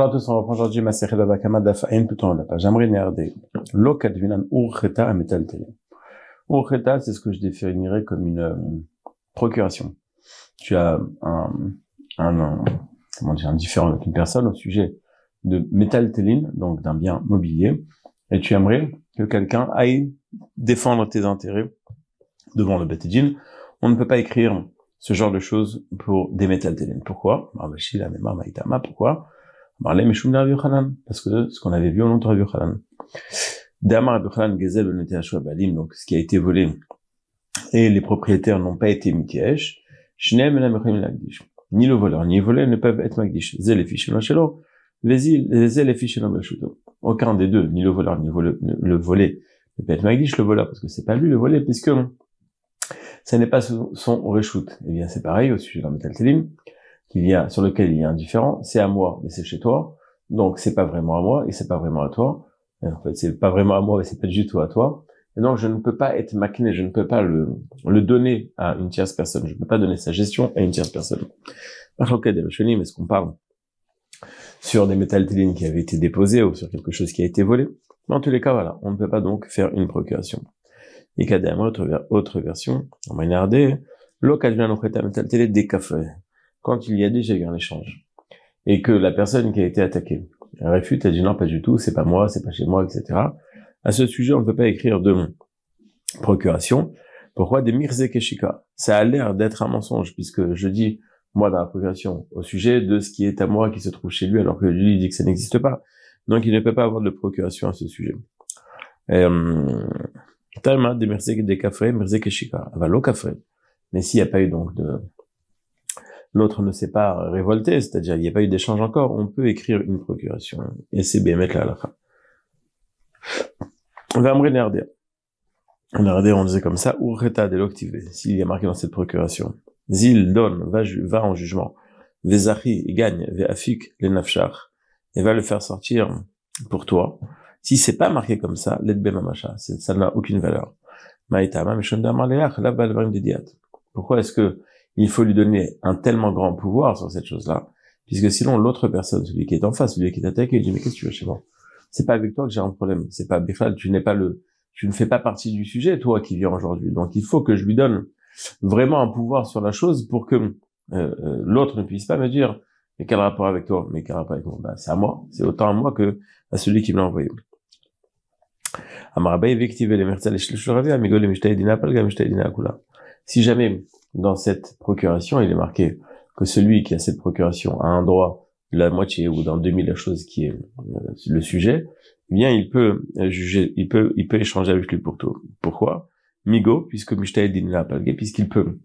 Bonjour à tous, on reprend aujourd'hui ma série Baba Kama Dafaïn, plutôt la page. J'aimerais nerder. Lokadvinan Urcheta à Metal Télé. Urcheta, c'est ce que je définirais comme une euh, procuration. Tu as un, un, comment dire, un différent avec une personne au sujet de métal téline, donc d'un bien mobilier, et tu aimerais que quelqu'un aille défendre tes intérêts devant le Betedin. On ne peut pas écrire ce genre de choses pour des métal téline. Pourquoi? Pourquoi? Parce que ce qu'on avait vu au nom de Rabbi Yochanan. Damar Rabbi Gezel Balim, donc ce qui a été volé, et les propriétaires n'ont pas été mitiesh, ni le voleur, ni le volé ne peuvent être magdish. Zel Aucun des deux, ni le voleur, ni le volé, ne peut être magdish, le voleur, parce que c'est pas lui le volé, puisque ça n'est pas son reshoot. Eh bien, c'est pareil au sujet d'un métal télim qu'il y a, sur lequel il y a un différent, c'est à moi, mais c'est chez toi. Donc, c'est pas vraiment à moi, et c'est pas vraiment à toi. en fait, c'est pas vraiment à moi, et c'est pas du tout à toi. Et donc, je ne peux pas être maquiné, je ne peux pas le, le donner à une tierce personne. Je ne peux pas donner sa gestion à une tierce personne. Mais est-ce qu'on parle sur des métal qui avaient été déposés ou sur quelque chose qui a été volé? Dans tous les cas, voilà, on ne peut pas donc faire une procuration. Et KDM, autre, autre version, on va regarder, l'occasion de des cafés quand il y a déjà eu un échange et que la personne qui a été attaquée réfute, elle dit non, pas du tout, c'est pas moi, c'est pas chez moi, etc. À ce sujet, on ne peut pas écrire de procuration. Pourquoi des mirze keshika? Ça a l'air d'être un mensonge puisque je dis moi dans la procuration au sujet de ce qui est à moi qui se trouve chez lui alors que lui dit que ça n'existe pas. Donc il ne peut pas avoir de procuration à ce sujet. Euh, Talma des mirze des cafés, mirze keshika. Va l'eau café. Mais s'il n'y a pas eu donc de l'autre ne s'est pas révolté, c'est-à-dire il n'y a pas eu d'échange encore, on peut écrire une procuration. Et c'est bien mettre là à la fin. On disait comme ça, Urreta deloctive, s'il y a marqué dans cette procuration. Zil donne, va, va en jugement. Vezachi gagne, ve'afik le nafshar, et va le faire sortir pour toi. Si c'est pas marqué comme ça, l'edbe mamacha, ça n'a aucune valeur. Pourquoi est-ce que il faut lui donner un tellement grand pouvoir sur cette chose-là, puisque sinon l'autre personne, celui qui est en face, celui qui est attaqué, il dit mais qu'est-ce que tu veux chez moi C'est pas avec toi que j'ai un problème, c'est pas Bifal, tu n'es pas le, tu ne fais pas partie du sujet, toi qui viens aujourd'hui. Donc il faut que je lui donne vraiment un pouvoir sur la chose pour que euh, euh, l'autre ne puisse pas me dire mais quel rapport avec toi Mais quel rapport avec moi bah, C'est à moi, c'est autant à moi que à celui qui me l'a envoyé. Si jamais dans cette procuration, il est marqué que celui qui a cette procuration a un droit de la moitié ou dans demi la chose qui est euh, le sujet, eh bien il peut euh, juger, il peut, il peut échanger avec lui pour tout. Pourquoi? Migo, puisque Mishtaedin l'a palgué, puisqu'il peut.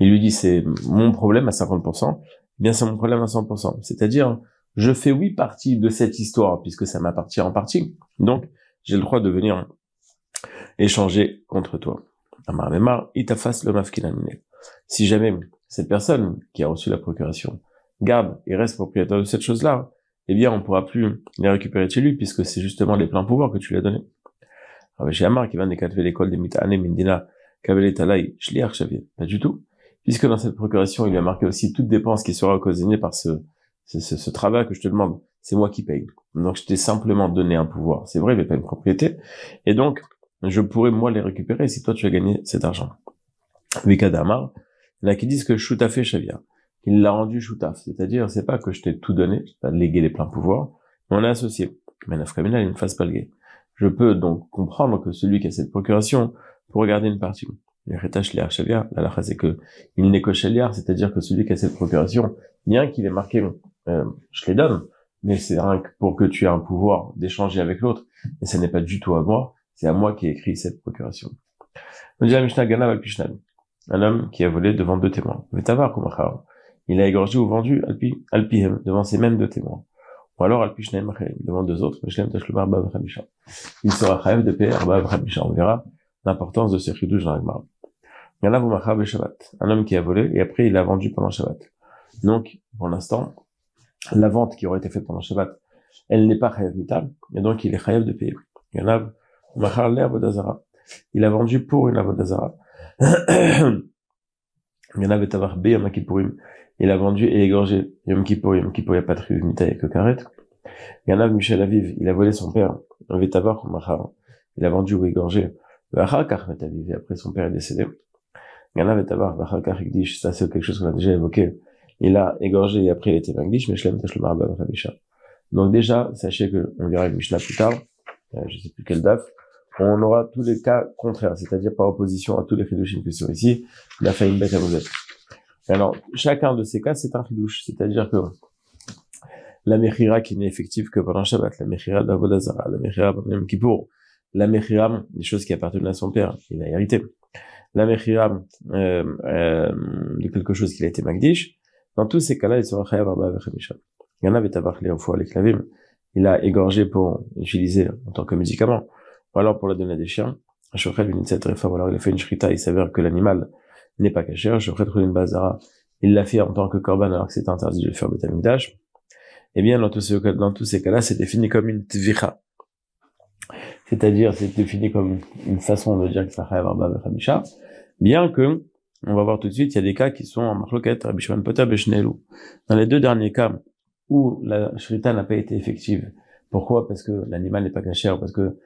Il lui dit c'est mon problème à 50%, eh bien c'est mon problème à 100%. C'est-à-dire, je fais oui partie de cette histoire puisque ça m'appartient en partie. Donc, j'ai le droit de venir échanger contre toi. Si jamais cette personne qui a reçu la procuration garde et reste propriétaire de cette chose-là, eh bien, on pourra plus les récupérer chez lui puisque c'est justement les pleins pouvoirs que tu lui as donnés. Chez Amar qui va décalfer l'école des Mitane Mindina Talai Pas du tout. Puisque dans cette procuration, il lui a marqué aussi toute dépense qui sera occasionnée par ce, ce, ce, travail que je te demande. C'est moi qui paye. Donc, je t'ai simplement donné un pouvoir. C'est vrai, a pas une propriété. Et donc, je pourrais moi les récupérer si toi tu as gagné cet argent. Vikadamar, il y en a qui disent que Shutaf fait Shavia. Il l'a rendu Shutaf. C'est-à-dire, c'est pas que je t'ai tout donné, je pas légué les pleins pouvoirs, mais on est associé. Mais il ne fasse pas le guet. Je peux donc comprendre que celui qui a cette procuration pour regarder une partie. Le Retash la la c'est que il n'est que c'est-à-dire que celui qui a cette procuration, bien qu'il ait marqué, euh, je les donne, mais c'est rien que pour que tu aies un pouvoir d'échanger avec l'autre, et ce n'est pas du tout à moi, c'est à moi qui ai écrit cette procuration. Un homme qui a volé devant deux témoins. Il a égorgé ou vendu alpi, alpihem, devant ces mêmes deux témoins. Ou alors alpi devant deux autres, il sera chayev de payer On verra l'importance de ce chidouche dans l'agmar. Un homme qui a volé et après il a vendu pendant Shabbat. Donc, pour l'instant, la vente qui aurait été faite pendant Shabbat, elle n'est pas chayev vital, et donc il est chayev de payer. Il a vendu pour une avodazara. Il a vendu et égorgé Yom Kippour. Yom Kippour, il n'y a pas de mita, il n'y a que Karet. Ganav Michel Aviv, il a volé son père. Vetavar. Il a vendu ou égorgé. Vachakar Aviv. Et après, son père est décédé. Ganav Vetavar Vachakar Ikdish. Ça, c'est quelque chose qu'on a déjà évoqué. Il a égorgé et après il était Magdish, mais Shlem Tashlom Arba Misha. Donc déjà, sachez que, on verra une Mishnah plus tard, euh, je sais plus quel daf, on aura tous les cas contraires, c'est-à-dire par opposition à tous les chidushim qui sont ici, il a fait une bête à vous Alors, chacun de ces cas, c'est un chidouche, c'est-à-dire que la mechira qui n'est effective que pendant Shabbat, la mechira d'Avodazara, la mechira pendant Kippour, la mechira des choses qui appartiennent à son père, il a hérité, la mechira euh, euh, de quelque chose qu'il a été magdish, dans tous ces cas-là, il sera chayav arba. Il y en avait tabac au foie les clavim, il a égorgé pour utiliser en tant que médicament ou alors pour la donner à des chiens. Shochet réforme, alors il a fait une shrita, il s'avère que l'animal n'est pas caché. Shochet une bazara, il l'a fait en tant que korban alors que c'est interdit de le faire betamigdash. Eh bien, dans tous ces, dans tous ces cas-là, c'est défini comme une tvicha. C'est-à-dire, c'est défini comme une façon de dire que ça arba chamisha. Bien que, on va voir tout de suite, il y a des cas qui sont en marloquette, Rabbi Shimon Potab Dans les deux derniers cas, où la shrita n'a pas été effective. Pourquoi? Parce que l'animal n'est pas caché, parce que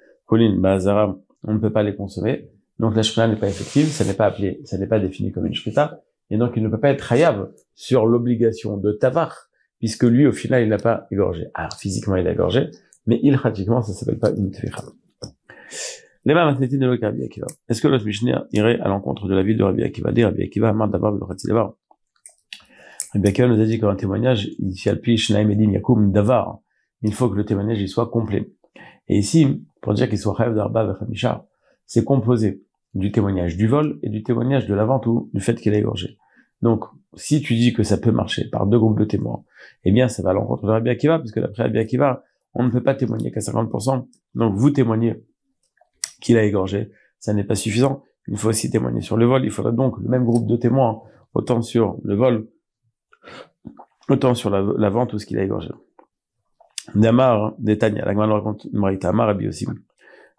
Bazara, on ne peut pas les consommer. Donc la shrita n'est pas effective, ça n'est pas appelé, ça n'est pas défini comme une shrita, et donc il ne peut pas être hayab sur l'obligation de tavar, puisque lui au final il n'a pas égorgé. Alors physiquement il a égorgé, mais il pratiquement ça s'appelle pas une tficha. Les mêmes de Rabbi Akiva. Est-ce que notre Mishnah irait à l'encontre de la vie de Rabbi Akiva? Dit Rabbi Akiva, le Rabbi nous a dit qu'un témoignage, il Davar. Faut que le témoignage il soit complet. Et ici, pour dire qu'il soit rêve d'Arba Famisha, c'est composé du témoignage du vol et du témoignage de la vente ou du fait qu'il a égorgé. Donc, si tu dis que ça peut marcher par deux groupes de témoins, eh bien, ça va à l'encontre de Rabbi Akiva, puisque d'après Rabbi Akiva, on ne peut pas témoigner qu'à 50%. Donc, vous témoignez qu'il a égorgé, ça n'est pas suffisant. Il faut aussi témoigner sur le vol. Il faudrait donc le même groupe de témoins, autant sur le vol, autant sur la, la vente ou ce qu'il a égorgé. Damar, Détania, la Gemara raconte une marita, Amar Rabbi Yosim.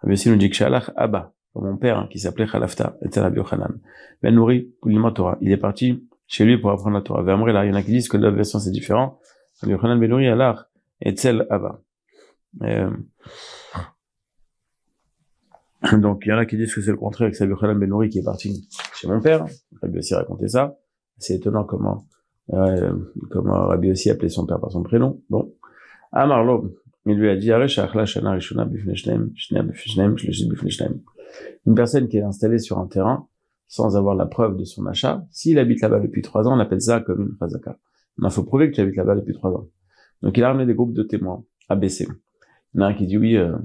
Rabbi Yosim nous dit que Shalach Abba, mon père, hein, qui s'appelait Khalafta, était Rabbi Yochanan. Ben Nouri, Torah. Il est parti chez lui pour apprendre la Torah. Là, il y en a qui disent que la version c'est différent. Rabbi Yochanan Ben Nouri, Allah, Etzel Abba. Euh, donc, il y en a qui disent que c'est le contraire, que c'est Rabbi Yochanan Ben Nouri qui est parti chez mon père. Rabbi aussi raconté ça. C'est étonnant comment, euh, comment Rabbi aussi appelait son père par son prénom. Bon. Amarlo, il lui a dit, une personne qui est installée sur un terrain sans avoir la preuve de son achat, s'il habite là-bas depuis trois ans, on appelle ça comme une chazaka. Il faut prouver que tu habites là-bas depuis trois ans. Donc il a ramené des groupes de témoins, ABC. Il y en a un qui dit oui, euh,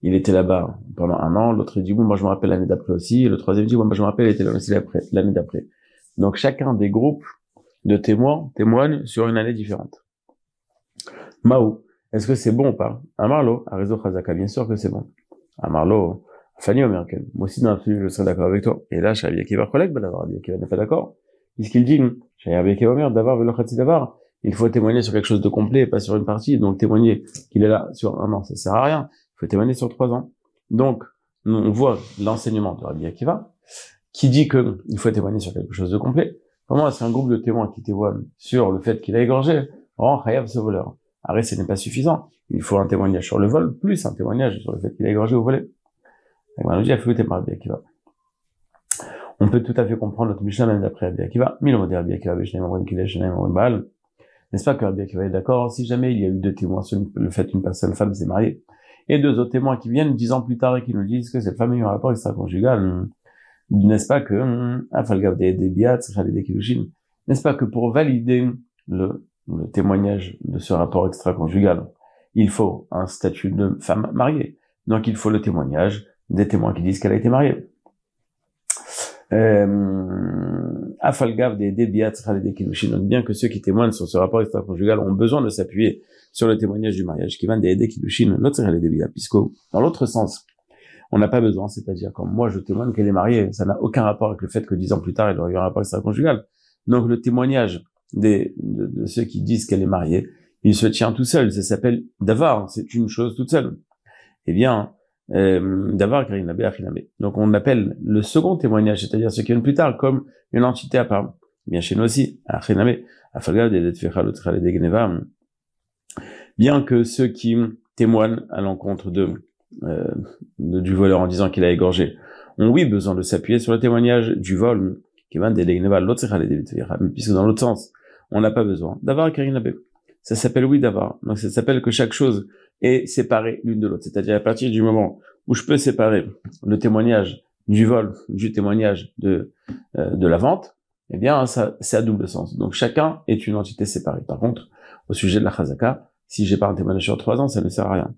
il était là-bas pendant un an, l'autre dit oui, moi je me rappelle l'année d'après aussi, le troisième dit oui, moi je me rappelle, il était là aussi l'année d'après. Donc chacun des groupes de témoins témoigne sur une année différente. Mao, est-ce que c'est bon ou pas? Un marlo, à réseau Khazaka, bien sûr que c'est bon. Un marlo, Fanny Omerken. Moi aussi, dans je serais d'accord avec toi. Et là, Akiva collègue, ben d'avoir Akiva n'est pas d'accord. Puisqu'il dit, Shabi Akiva Omer, d'avoir le d'avoir, il faut témoigner sur quelque chose de complet, pas sur une partie. Donc, témoigner qu'il est là sur un an, ça sert à rien. Il faut témoigner sur trois ans. Donc, on voit l'enseignement de Rabbi Akiva, qui dit que il faut témoigner sur quelque chose de complet. Comment c'est un groupe de témoins qui témoignent sur le fait qu'il a égorgé, rend Hayav ce voleur. Arrête, ce n'est pas suffisant. Il faut un témoignage sur le vol, plus un témoignage sur le fait qu'il a égorgé au volet. On peut tout à fait comprendre notre Mishnah même d'après Rabbi Akiva. N'est-ce pas que Rabbi Akiva est d'accord Si jamais il y a eu deux témoins sur le fait qu'une personne, femme s'est mariée, et deux autres témoins qui viennent dix ans plus tard et qui nous disent que cette femme a eu un rapport extra-conjugal, n'est-ce pas que, n'est-ce pas que pour valider le le témoignage de ce rapport extra-conjugal, il faut un statut de femme mariée. Donc il faut le témoignage des témoins qui disent qu'elle a été mariée. Euh, Afalgav des débiats donc bien que ceux qui témoignent sur ce rapport extra-conjugal ont besoin de s'appuyer sur le témoignage du mariage qui va des Kilushin, l'autre les débiats, puisque dans l'autre sens, on n'a pas besoin, c'est-à-dire quand moi je témoigne qu'elle est mariée, ça n'a aucun rapport avec le fait que dix ans plus tard elle aurait eu un rapport extra-conjugal. Donc le témoignage de, ceux qui disent qu'elle est mariée, il se tient tout seul. Ça s'appelle davar, c'est une chose toute seule. Eh bien, euh, davar Donc on appelle le second témoignage, c'est-à-dire ce qui vient plus tard, comme une entité à part. bien chez nous aussi, bien que ceux qui témoignent à l'encontre euh, de, du voleur en disant qu'il a égorgé ont oui besoin de s'appuyer sur le témoignage du vol, qui puisque dans l'autre sens, on n'a pas besoin d'avoir Karinabe. Ça s'appelle oui d'avoir. Donc ça s'appelle que chaque chose est séparée l'une de l'autre. C'est-à-dire à partir du moment où je peux séparer le témoignage du vol, du témoignage de euh, de la vente, eh bien ça c'est à double sens. Donc chacun est une entité séparée. Par contre, au sujet de la chazaka, si j'ai pas un témoignage sur trois ans, ça ne sert à rien.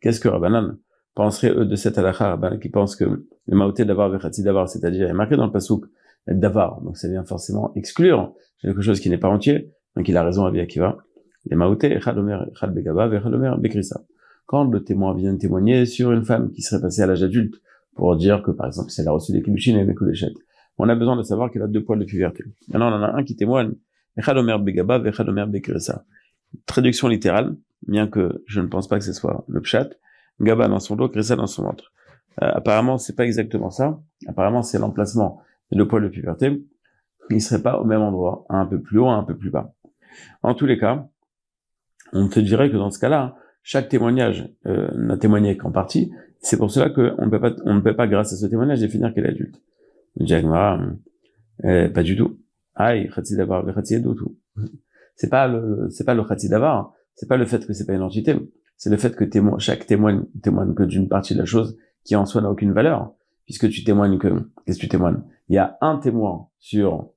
Qu'est-ce que Rabbanan penserait eux de cette halakha, qui pense que le maouté d'avoir d'avar, c'est-à-dire, il est marqué dans le pasouk, d'avar, donc ça vient forcément exclure quelque chose qui n'est pas entier, donc il a raison à Akiva. Les maouté, Quand le témoin vient témoigner sur une femme qui serait passée à l'âge adulte, pour dire que, par exemple, si elle a reçu des kilushin et des kuléchettes, on a besoin de savoir qu'elle a deux poils de puberté. Maintenant, on en a un qui témoigne, Traduction littérale, bien que je ne pense pas que ce soit le pshat, Gaba dans son dos, Krissa dans son ventre. Euh, apparemment, c'est pas exactement ça. Apparemment, c'est l'emplacement le poil de puberté. Il serait pas au même endroit, un peu plus haut, un peu plus bas. En tous les cas, on te dirait que dans ce cas-là, chaque témoignage euh, n'a témoigné qu'en partie. C'est pour cela qu'on ne peut pas, on ne peut pas, grâce à ce témoignage, définir qu'elle est adulte. Euh, pas du tout. Aïe, d'avar, tout. C'est pas le, c'est pas le d'avar. C'est pas le fait que c'est pas une entité c'est le fait que témoin, chaque témoin témoigne que d'une partie de la chose qui en soi n'a aucune valeur, puisque tu témoignes que, qu'est-ce que tu témoignes? Il y a un témoin sur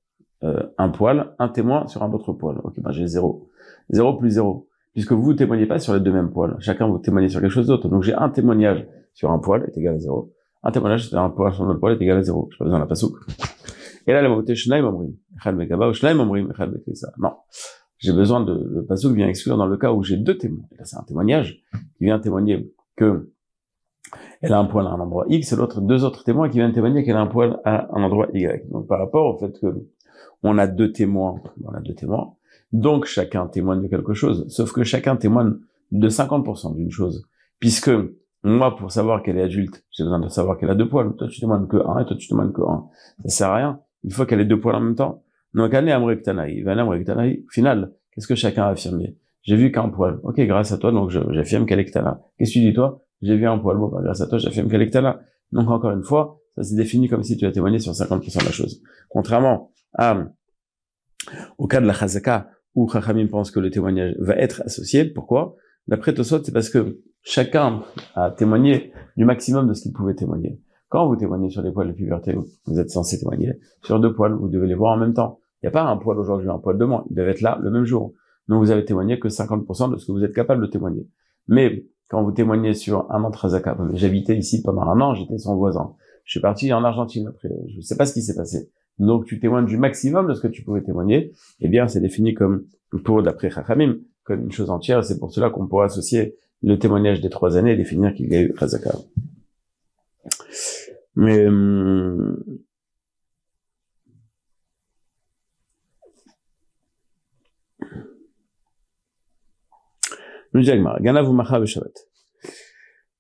euh, un poil, un témoin sur un autre poil. Ok, ben j'ai zéro. Zéro plus zéro. Puisque vous ne témoignez pas sur les deux mêmes poils. Chacun vous témoignez sur quelque chose d'autre. Donc j'ai un témoignage sur un poil est égal à zéro. Un témoignage sur un poil sur un autre poil est égal à zéro. Je pas besoin la pasouk. Et là, le mot Shnaim Omrim. Echad Megaba ou Shnaim Omrim. Echad Non j'ai besoin de, le qui vient exclure dans le cas où j'ai deux témoins. là, c'est un témoignage qui vient témoigner que elle a un poil à un endroit X et l'autre, deux autres témoins qui viennent témoigner qu'elle a un poil à un endroit Y. Donc, par rapport au fait que on a deux témoins, on a deux témoins, donc chacun témoigne de quelque chose, sauf que chacun témoigne de 50% d'une chose. Puisque, moi, pour savoir qu'elle est adulte, j'ai besoin de savoir qu'elle a deux poils. Toi, tu témoignes que un et toi, tu témoignes que un. Ça sert à rien. Il faut qu'elle ait deux poils en même temps. Donc, au final, qu'est-ce que chacun a affirmé? J'ai vu qu'un poil. Ok, grâce à toi, donc j'affirme qu'elle est. Qu'est-ce que tu dis toi? J'ai vu un poil. Bon, bah, grâce à toi, qu'elle est Ktana. Donc, encore une fois, ça s'est défini comme si tu as témoigné sur 50% de la chose. Contrairement à, au cas de la Chazaka, où Chachamim pense que le témoignage va être associé. Pourquoi? D'après Tosot, c'est parce que chacun a témoigné du maximum de ce qu'il pouvait témoigner. Quand vous témoignez sur les poils de puberté, vous êtes censé témoigner sur deux poils, vous devez les voir en même temps. Il n'y a pas un poil aujourd'hui, un poil demain. Ils doivent être là le même jour. Donc vous avez témoigné que 50% de ce que vous êtes capable de témoigner. Mais quand vous témoignez sur un Mantrazaka, j'habitais ici pendant un an, j'étais son voisin. Je suis parti en Argentine après. Je ne sais pas ce qui s'est passé. Donc tu témoignes du maximum de ce que tu pouvais témoigner. Eh bien, c'est défini comme, pour d'après Chachamim, comme une chose entière. C'est pour cela qu'on pourrait associer le témoignage des trois années et définir qu'il y a eu Chazaka. Mais hum,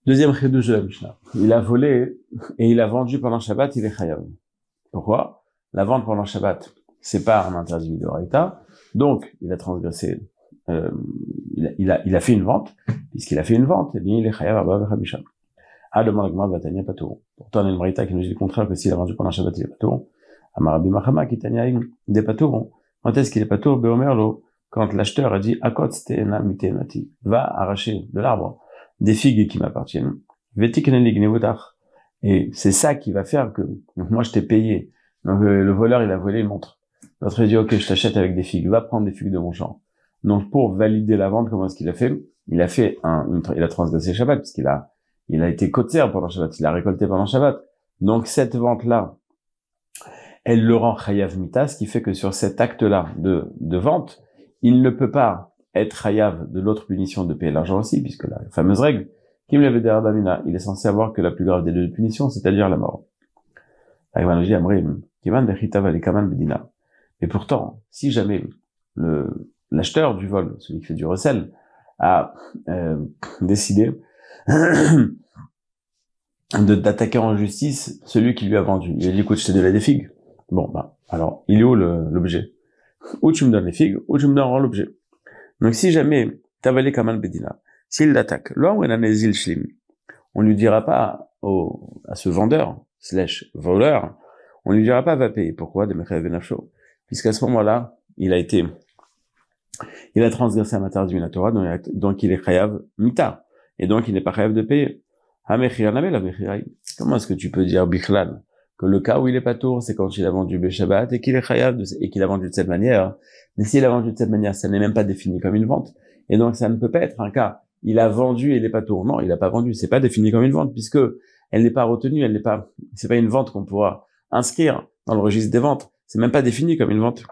Deuxième chidouche de la Mishnah. Il a volé et il a vendu pendant Shabbat, il est chayav. Pourquoi? La vente pendant Shabbat, c'est pas un interdit midoraita, donc il a transgressé, euh, il, a, il, il, fait une vente, puisqu'il a fait une vente, eh bien il est chayav abba vechabisham. Ah, demande Patour. Pourtant, on a une marita qui nous dit le contraire, que s'il a vendu pendant Shabbat, il est Patour. Amarabi Mahama, qui tania des Patour. Quand est-ce qu'il est Patour Beomerlo quand l'acheteur a dit Akot va arracher de l'arbre des figues qui m'appartiennent. Et c'est ça qui va faire que moi je t'ai payé. Donc euh, le voleur il a volé une montre. L'autre il dit ok je t'achète avec des figues, va prendre des figues de mon champ. Donc pour valider la vente, comment est-ce qu'il a fait? Il a fait un, il a transgressé Shabbat puisqu'il a, il a été côté pendant Shabbat, il a récolté pendant Shabbat. Donc cette vente là, elle le rend chayav mita, ce qui fait que sur cet acte là de, de vente, il ne peut pas être hayav de l'autre punition de payer l'argent aussi, puisque la fameuse règle, Kim il est censé avoir que la plus grave des deux punitions, c'est-à-dire la mort. Et pourtant, si jamais l'acheteur du vol, celui qui fait du recel, a euh, décidé d'attaquer en justice celui qui lui a vendu. Il a dit, écoute, je t'ai donné des figues. Bon, bah, alors, il est où l'objet? Ou tu me donnes les figues, ou tu me donnes l'objet. Donc, si jamais comme un bédina, s'il l'attaque, on lui dira pas au, à ce vendeur, slash voleur, on lui dira pas va payer. Pourquoi? Puisqu'à ce moment-là, il a été, il a transgressé un interdit de Torah, donc il est chayav mita. Et donc il n'est pas chayav de payer. Comment est-ce que tu peux dire bichlal que le cas où il est pas tour, c'est quand il a vendu le Shabbat et qu'il est chayav et qu'il a vendu de cette manière. Mais s'il a vendu de cette manière, ça n'est même pas défini comme une vente. Et donc ça ne peut pas être un cas. Il a vendu et il n'est pas tour. Non, il n'a pas vendu. C'est pas défini comme une vente puisque elle n'est pas retenue. Elle n'est pas. C'est pas une vente qu'on pourra inscrire dans le registre des ventes. C'est même pas défini comme une vente.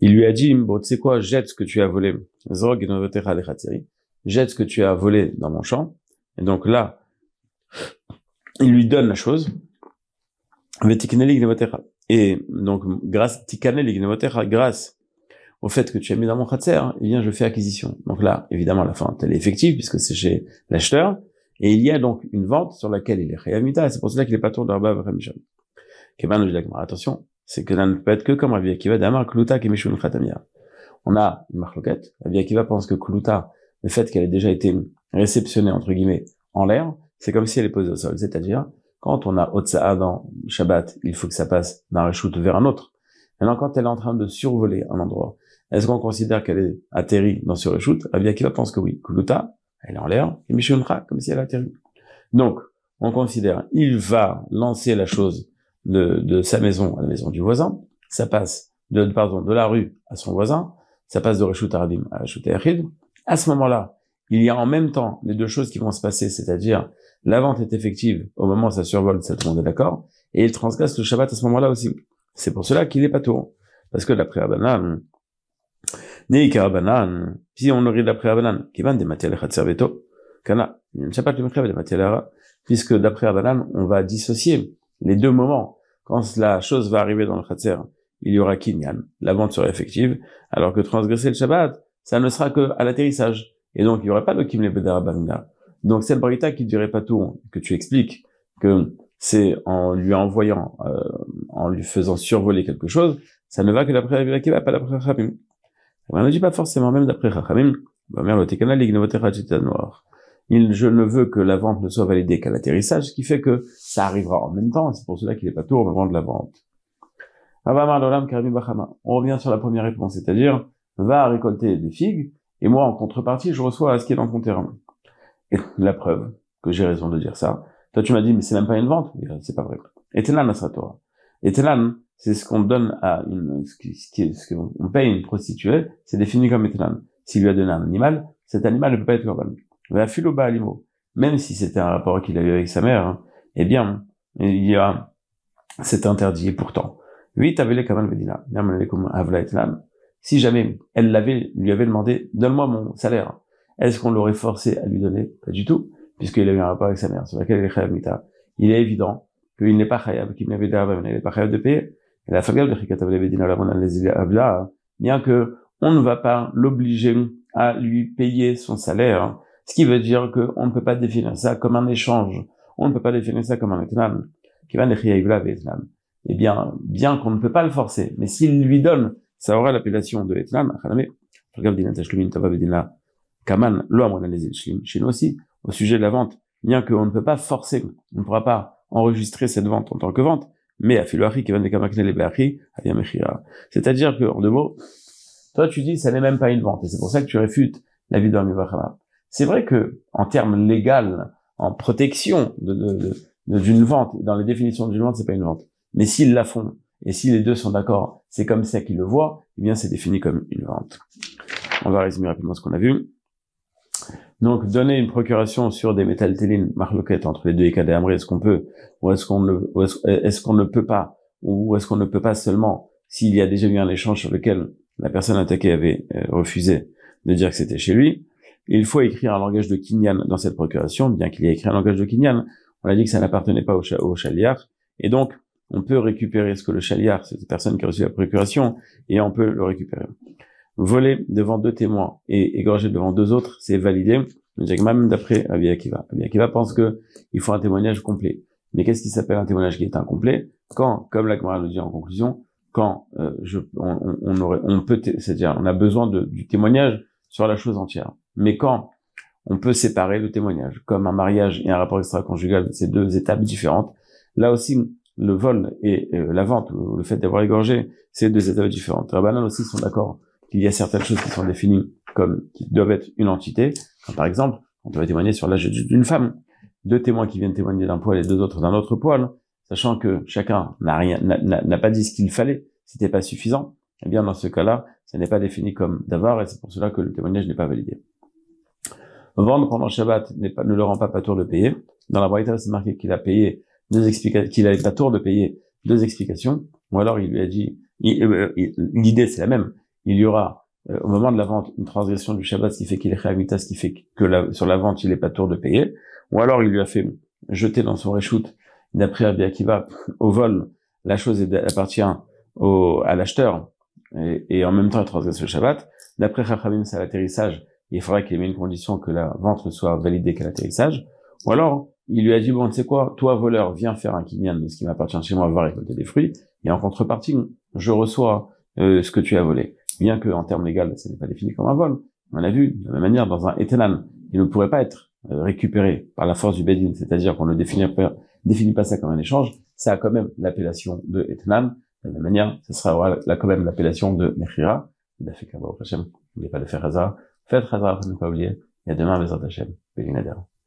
Il lui a dit, bon, tu sais quoi, jette ce que tu as volé. Jette ce que tu as volé dans mon champ. Et donc là, il lui donne la chose. Et donc, grâce, grâce au fait que tu as mis dans mon khatser, eh bien, je fais acquisition. Donc là, évidemment, la vente, elle est effective puisque c'est chez l'acheteur. Et il y a donc une vente sur laquelle il est réamita. C'est pour cela qu'il est pas tour d'Arba Vremishon. Attention, c'est que ça ne peut être que comme Rabbi Akiva d'Amar Kluta Kemishun Khatamia. On a une marloquette. Rabbi Akiva pense que Kluta, le fait qu'elle ait déjà été réceptionnée, entre guillemets, en l'air, c'est comme si elle est posée au sol. C'est-à-dire, quand on a Otsa'a dans Shabbat, il faut que ça passe d'un reshoot vers un autre. Maintenant, quand elle est en train de survoler un endroit, est-ce qu'on considère qu'elle est atterrie dans ce reshoot? Rabbi Akiva pense que oui. Kluta, elle est en l'air, et Mishunra, comme si elle atterrit. Donc, on considère, il va lancer la chose de, sa maison à la maison du voisin, ça passe de, pardon, de la rue à son voisin, ça passe de Reshut Aradim à Reshut Echid. À ce moment-là, il y a en même temps les deux choses qui vont se passer, c'est-à-dire la vente est effective au moment où ça survole, ça tout le d'accord, et il transgresse le Shabbat à ce moment-là aussi. C'est pour cela qu'il est pas tout. Parce que d'après Abanan, ni Karabanan, si on aurait d'après Abanan, qui va des matières Kana, Shabbat le des puisque d'après Abanan, on va dissocier les deux moments, quand la chose va arriver dans le Khatser, il y aura Kinyan, la vente sera effective, alors que transgresser le Shabbat, ça ne sera que à l'atterrissage. Et donc, il n'y aurait pas de Kim Banina. Donc, cette Brita qui dirait pas tout, que tu expliques que c'est en lui envoyant, euh, en lui faisant survoler quelque chose, ça ne va que d'après Akiva, pas d'après Chachamim. On ne dit pas forcément même d'après Chachamim, bah, noir je ne veux que la vente ne soit validée qu'à l'atterrissage, ce qui fait que ça arrivera en même temps, c'est pour cela qu'il n'est pas tout au moment de la vente. On revient sur la première réponse, c'est-à-dire, va récolter des figues, et moi, en contrepartie, je reçois ce qui est dans ton terrain. Et la preuve que j'ai raison de dire ça. Toi, tu m'as dit, mais c'est même pas une vente. C'est pas vrai. Etelan Nasratora. Etelan, c'est ce qu'on donne à une, ce qui, ce qu'on paye une prostituée, c'est défini comme Etelan. S'il lui a donné un animal, cet animal ne peut pas être corban même si c'était un rapport qu'il a eu avec sa mère, hein, eh bien, il y a cet interdit. Et pourtant, si jamais elle l'avait, lui avait demandé, donne-moi mon salaire, est-ce qu'on l'aurait forcé à lui donner? Pas du tout, puisqu'il a eu un rapport avec sa mère, sur laquelle il est mita. Il est évident qu'il n'est pas chayav, qu'il n'avait pas chayav de payer. Et la fagab de Chikat bien que on ne va pas l'obliger à lui payer son salaire, ce qui veut dire qu'on ne peut pas définir ça comme un échange. On ne peut pas définir ça comme un etnan. Eh bien, bien qu'on ne peut pas le forcer, mais s'il lui donne, ça aura l'appellation de etnan. Chez nous aussi, au sujet de la vente, bien qu'on ne peut pas forcer, on ne pourra pas enregistrer cette vente en tant que vente, mais à C'est-à-dire que, en deux mots, toi tu dis ça n'est même pas une vente, et c'est pour ça que tu réfutes la vie d'un c'est vrai que en termes légal, en protection de, d'une vente, dans les définitions d'une vente, c'est pas une vente. Mais s'ils la font et si les deux sont d'accord, c'est comme ça qu'ils le voient, eh bien c'est défini comme une vente. On va résumer rapidement ce qu'on a vu. Donc, donner une procuration sur des métaltélines marloquettes entre les deux et Amré, est-ce qu'on peut, ou est-ce qu'on ne, est-ce qu'on ne peut pas, ou est-ce qu'on ne peut pas seulement s'il y a déjà eu un échange sur lequel la personne attaquée avait euh, refusé de dire que c'était chez lui, il faut écrire un langage de Kinyan dans cette procuration, bien qu'il y ait écrit un langage de Kinyan. On a dit que ça n'appartenait pas au, au chaliar, et donc on peut récupérer ce que le chaliar, cette personne qui a reçu la procuration, et on peut le récupérer. voler devant deux témoins et égorger devant deux autres, c'est validé. Même d'après Rabbi Akiva. Pense que il faut un témoignage complet. Mais qu'est-ce qui s'appelle un témoignage qui est incomplet? Quand, comme la Gemara le dit en conclusion, quand euh, je, on, on, aurait, on peut, c'est-à-dire on a besoin de, du témoignage sur la chose entière. Mais quand on peut séparer le témoignage, comme un mariage et un rapport extra-conjugal, c'est deux étapes différentes. Là aussi, le vol et euh, la vente, ou le fait d'avoir égorgé, c'est deux étapes différentes. Rabbanan aussi sont d'accord qu'il y a certaines choses qui sont définies comme qui doivent être une entité. par exemple, on peut témoigner sur l'âge d'une femme. Deux témoins qui viennent témoigner d'un poil et deux autres d'un autre poil, sachant que chacun n'a rien, n'a pas dit ce qu'il fallait, c'était pas suffisant. Eh bien, dans ce cas-là, ça n'est pas défini comme d'avoir, et c'est pour cela que le témoignage n'est pas validé. Vendre pendant Shabbat pas, ne le rend pas pas tour de payer. Dans la Braïta, c'est marqué qu'il a payé deux explications, qu'il avait pas tour de payer deux explications, ou alors il lui a dit, euh, l'idée c'est la même, il y aura euh, au moment de la vente une transgression du Shabbat, ce qui fait qu'il est réamita, ce qui fait que sur la vente il est pas tour de payer, ou alors il lui a fait jeter dans son reshoot, d'après Rabbi au vol, la chose appartient au, à l'acheteur, et, en même temps il transgresse le Shabbat. D'après Chachamim, c'est l'atterrissage, il faudrait qu'il ait mis une condition que la vente soit validée qu'à l'atterrissage. Ou alors, il lui a dit, bon, tu sais quoi, toi, voleur, viens faire un kinyan de ce qui m'appartient chez moi, va récolter des fruits, et en contrepartie, je reçois euh, ce que tu as volé. Bien que, en termes légaux, ça n'est pas défini comme un vol. On l'a vu, de la même manière, dans un etenan, il ne pourrait pas être euh, récupéré par la force du bedin, c'est-à-dire qu'on ne définit pas, ça comme un échange, ça a quand même l'appellation de etenan. De la même manière, ça sera là, quand même l'appellation de mechira. N'oubliez pas de faire hasard. Faites hasard, ne pas oublier. Et à demain, Hashem.